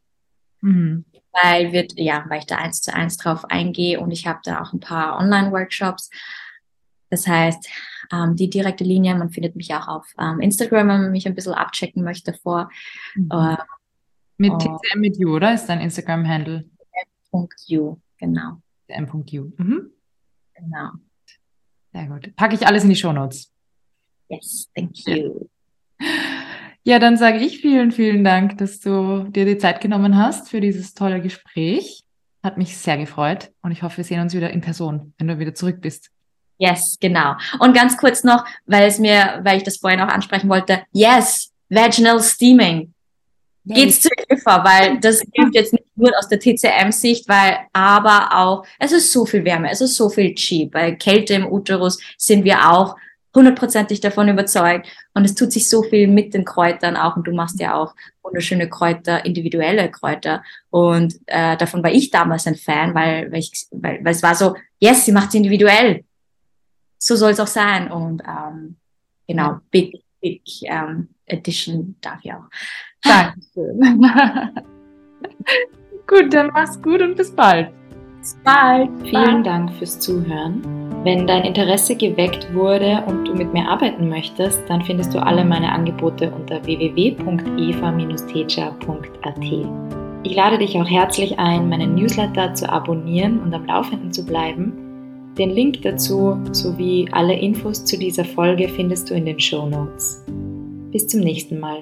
Mhm. Weil wird, ja, weil ich da eins zu eins drauf eingehe und ich habe da auch ein paar Online-Workshops. Das heißt, ähm, die direkte Linie, man findet mich auch auf ähm, Instagram, wenn man mich ein bisschen abchecken möchte vor. Mhm. Äh, mit TCM mit you, oder? Ist dein Instagram-Handle? TCM.you, genau. TCM.you. Mhm. Genau. Sehr gut. Packe ich alles in die Show Notes. Yes, thank you. Ja, dann sage ich vielen, vielen Dank, dass du dir die Zeit genommen hast für dieses tolle Gespräch. Hat mich sehr gefreut und ich hoffe, wir sehen uns wieder in Person, wenn du wieder zurück bist. Yes, genau. Und ganz kurz noch, weil es mir, weil ich das vorhin auch ansprechen wollte, yes, vaginal steaming. Yes. Geht's zu Eva, weil das hilft jetzt nicht nur aus der TCM-Sicht, weil aber auch, es ist so viel Wärme, es ist so viel Chi. Bei Kälte im Uterus sind wir auch hundertprozentig davon überzeugt. Und es tut sich so viel mit den Kräutern auch. Und du machst ja auch wunderschöne Kräuter, individuelle Kräuter. Und äh, davon war ich damals ein Fan, weil, weil, ich, weil, weil es war so, yes, sie macht es individuell. So soll es auch sein. Und ähm, genau, big, big ähm, Edition dafür auch. Dankeschön. gut, dann mach's gut und bis bald. Bis bald. Vielen Dank fürs Zuhören. Wenn dein Interesse geweckt wurde und du mit mir arbeiten möchtest, dann findest du alle meine Angebote unter www.eva-techa.at. Ich lade dich auch herzlich ein, meinen Newsletter zu abonnieren und am Laufenden zu bleiben. Den Link dazu sowie alle Infos zu dieser Folge findest du in den Show Notes. Bis zum nächsten Mal.